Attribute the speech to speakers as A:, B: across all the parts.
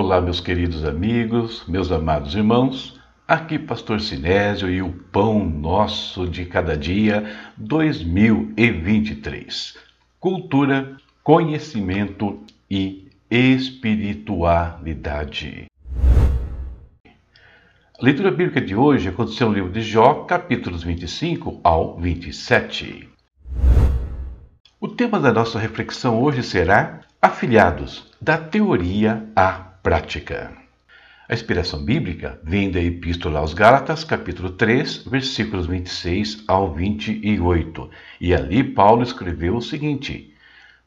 A: Olá, meus queridos amigos, meus amados irmãos. Aqui, Pastor Sinésio e o Pão Nosso de Cada Dia 2023. Cultura, conhecimento e espiritualidade. A leitura bíblica de hoje aconteceu no livro de Jó, capítulos 25 ao 27. O tema da nossa reflexão hoje será Afiliados, da teoria à prática. A inspiração bíblica vem da Epístola aos Gálatas, capítulo 3, versículos 26 ao 28. E ali Paulo escreveu o seguinte: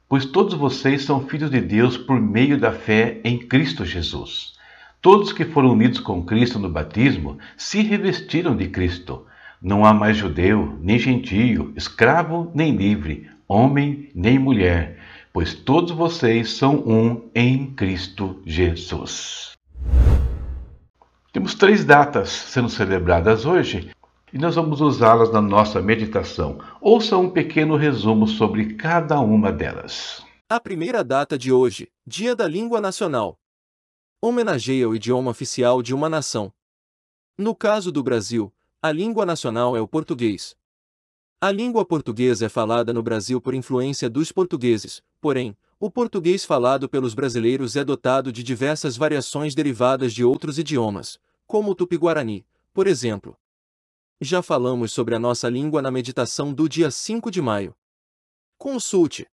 A: Pois todos vocês são filhos de Deus por meio da fé em Cristo Jesus. Todos que foram unidos com Cristo no batismo se revestiram de Cristo. Não há mais judeu, nem gentio, escravo, nem livre, homem, nem mulher, pois todos vocês são um em Cristo Jesus. Temos três datas sendo celebradas hoje e nós vamos usá-las na nossa meditação. Ouça um pequeno resumo sobre cada uma delas.
B: A primeira data de hoje, Dia da Língua Nacional homenageia o idioma oficial de uma nação. No caso do Brasil, a língua nacional é o português. A língua portuguesa é falada no Brasil por influência dos portugueses, porém, o português falado pelos brasileiros é dotado de diversas variações derivadas de outros idiomas, como o tupi-guarani, por exemplo. Já falamos sobre a nossa língua na meditação do dia 5 de maio. Consulte.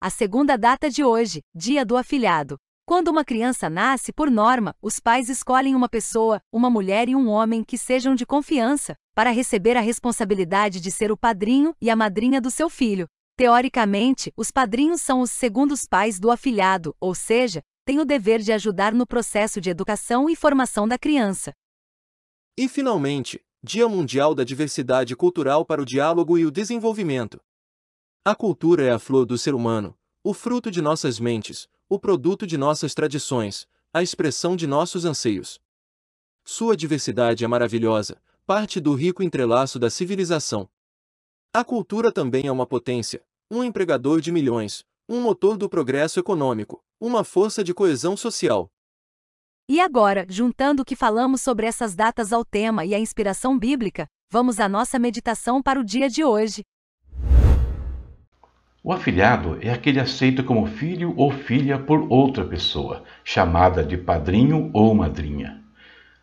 C: A segunda data de hoje, Dia do Afilhado, quando uma criança nasce, por norma, os pais escolhem uma pessoa, uma mulher e um homem que sejam de confiança, para receber a responsabilidade de ser o padrinho e a madrinha do seu filho. Teoricamente, os padrinhos são os segundos pais do afilhado, ou seja, têm o dever de ajudar no processo de educação e formação da criança.
B: E finalmente, Dia Mundial da Diversidade Cultural para o Diálogo e o Desenvolvimento. A cultura é a flor do ser humano, o fruto de nossas mentes, o produto de nossas tradições, a expressão de nossos anseios. Sua diversidade é maravilhosa, parte do rico entrelaço da civilização. A cultura também é uma potência, um empregador de milhões, um motor do progresso econômico, uma força de coesão social.
C: E agora, juntando o que falamos sobre essas datas ao tema e a inspiração bíblica, vamos à nossa meditação para o dia de hoje.
A: O afilhado é aquele aceito como filho ou filha por outra pessoa, chamada de padrinho ou madrinha.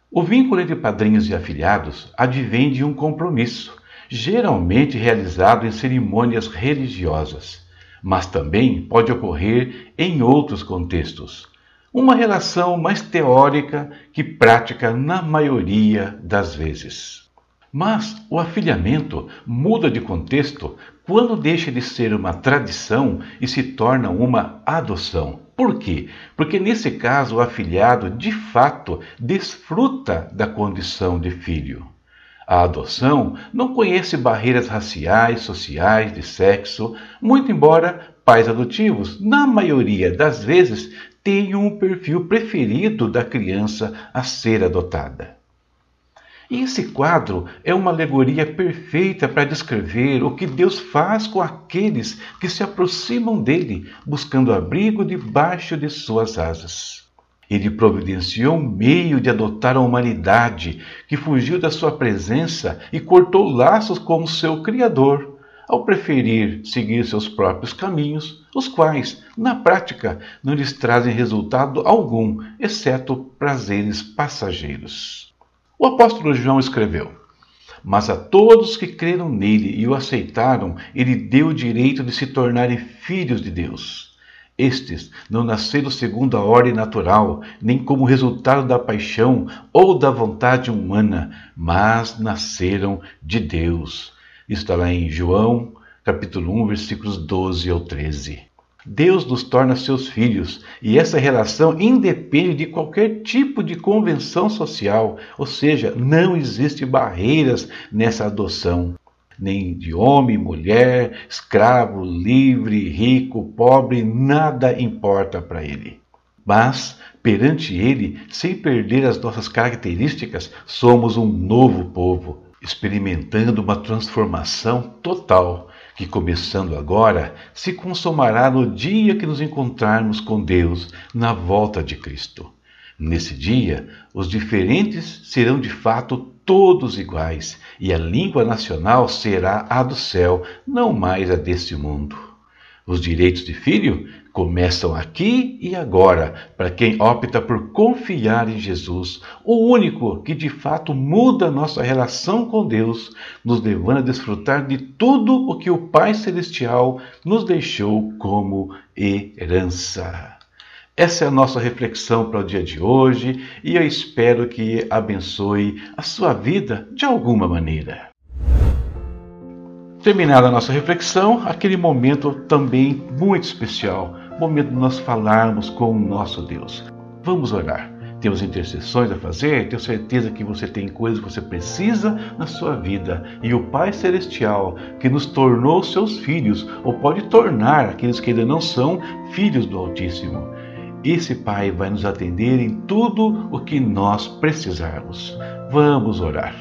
A: O vínculo entre padrinhos e afilhados advém de um compromisso, geralmente realizado em cerimônias religiosas, mas também pode ocorrer em outros contextos. Uma relação mais teórica que prática na maioria das vezes. Mas o afiliamento muda de contexto quando deixa de ser uma tradição e se torna uma adoção. Por quê? Porque nesse caso o afiliado de fato desfruta da condição de filho. A adoção não conhece barreiras raciais, sociais, de sexo, muito embora pais adotivos, na maioria das vezes, tenham um perfil preferido da criança a ser adotada. E esse quadro é uma alegoria perfeita para descrever o que Deus faz com aqueles que se aproximam dele, buscando abrigo debaixo de suas asas. Ele providenciou um meio de adotar a humanidade que fugiu da sua presença e cortou laços com o seu Criador, ao preferir seguir seus próprios caminhos, os quais, na prática, não lhes trazem resultado algum, exceto prazeres passageiros. O apóstolo João escreveu: Mas a todos que creram nele e o aceitaram, ele deu o direito de se tornarem filhos de Deus. Estes não nasceram segundo a ordem natural, nem como resultado da paixão ou da vontade humana, mas nasceram de Deus. Está lá em João, capítulo 1, versículos 12 ao 13. Deus nos torna seus filhos e essa relação independe de qualquer tipo de convenção social, ou seja, não existe barreiras nessa adoção, nem de homem, mulher, escravo, livre, rico, pobre, nada importa para ele. Mas, perante ele, sem perder as nossas características, somos um novo povo, experimentando uma transformação total que, começando agora, se consumará no dia que nos encontrarmos com Deus na volta de Cristo. Nesse dia, os diferentes serão de fato todos iguais, e a língua nacional será a do céu, não mais a deste mundo. Os direitos de filho começam aqui e agora, para quem opta por confiar em Jesus, o único que de fato muda nossa relação com Deus, nos levando a desfrutar de tudo o que o Pai Celestial nos deixou como herança. Essa é a nossa reflexão para o dia de hoje e eu espero que abençoe a sua vida de alguma maneira. Terminada a nossa reflexão, aquele momento também muito especial, momento de nós falarmos com o nosso Deus. Vamos orar. Temos intercessões a fazer, tenho certeza que você tem coisas que você precisa na sua vida. E o Pai Celestial, que nos tornou seus filhos, ou pode tornar aqueles que ainda não são filhos do Altíssimo esse Pai vai nos atender em tudo o que nós precisarmos. Vamos orar.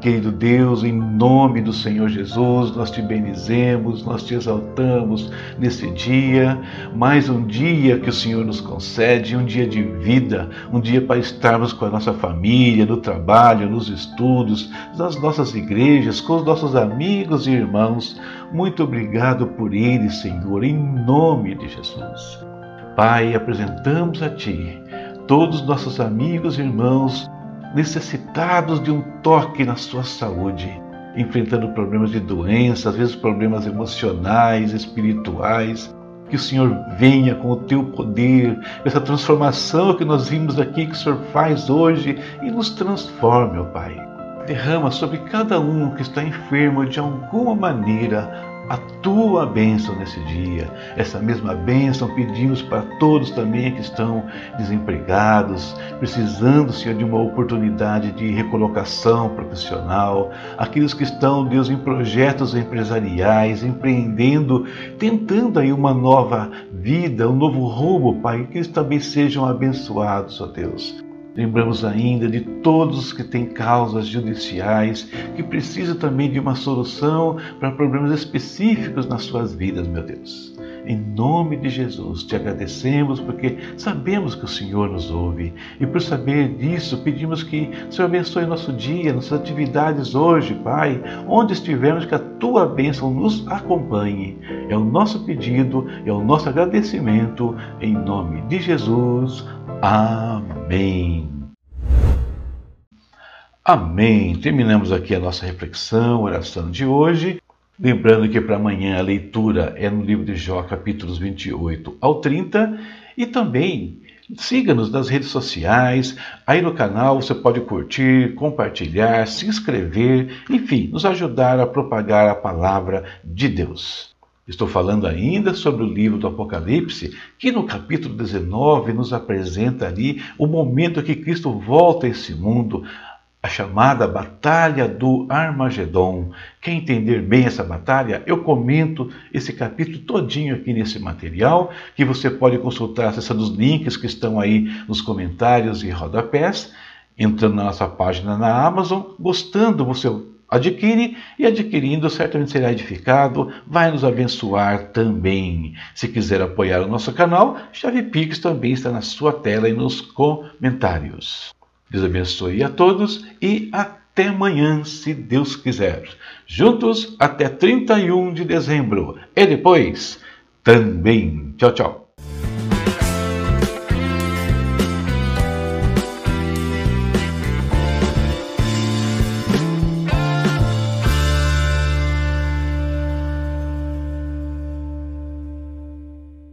A: Querido Deus, em nome do Senhor Jesus, nós te bendizemos, nós te exaltamos nesse dia, mais um dia que o Senhor nos concede, um dia de vida, um dia para estarmos com a nossa família, no trabalho, nos estudos, nas nossas igrejas, com os nossos amigos e irmãos. Muito obrigado por eles, Senhor, em nome de Jesus. Pai, apresentamos a Ti todos os nossos amigos e irmãos necessitados de um toque na sua saúde, enfrentando problemas de doença, às vezes problemas emocionais, espirituais. Que o Senhor venha com o teu poder, essa transformação que nós vimos aqui que o Senhor faz hoje e nos transforme, ó Pai. Derrama sobre cada um que está enfermo de alguma maneira a tua bênção nesse dia. Essa mesma bênção pedimos para todos também que estão desempregados, precisando, Senhor, de uma oportunidade de recolocação profissional, aqueles que estão, Deus, em projetos empresariais, empreendendo, tentando aí uma nova vida, um novo rumo, Pai, que eles também sejam abençoados, ó Deus. Lembramos ainda de todos que têm causas judiciais, que precisam também de uma solução para problemas específicos nas suas vidas, meu Deus. Em nome de Jesus, te agradecemos porque sabemos que o Senhor nos ouve. E por saber disso, pedimos que o Senhor abençoe nosso dia, nossas atividades hoje, Pai. Onde estivermos, que a tua bênção nos acompanhe. É o nosso pedido, é o nosso agradecimento. Em nome de Jesus. Amém. Amém. Terminamos aqui a nossa reflexão, oração de hoje. Lembrando que para amanhã a leitura é no livro de Jó, capítulos 28 ao 30. E também siga-nos nas redes sociais. Aí no canal você pode curtir, compartilhar, se inscrever, enfim, nos ajudar a propagar a palavra de Deus. Estou falando ainda sobre o livro do Apocalipse, que no capítulo 19 nos apresenta ali o momento que Cristo volta a esse mundo, a chamada Batalha do Armagedon. Quer entender bem essa batalha? Eu comento esse capítulo todinho aqui nesse material, que você pode consultar acessando os links que estão aí nos comentários e rodapés, entrando na nossa página na Amazon. Gostando, você Adquire e adquirindo certamente será edificado, vai nos abençoar também. Se quiser apoiar o nosso canal, chave Pix também está na sua tela e nos comentários. Deus abençoe a todos e até amanhã, se Deus quiser. Juntos até 31 de dezembro e depois também. Tchau, tchau.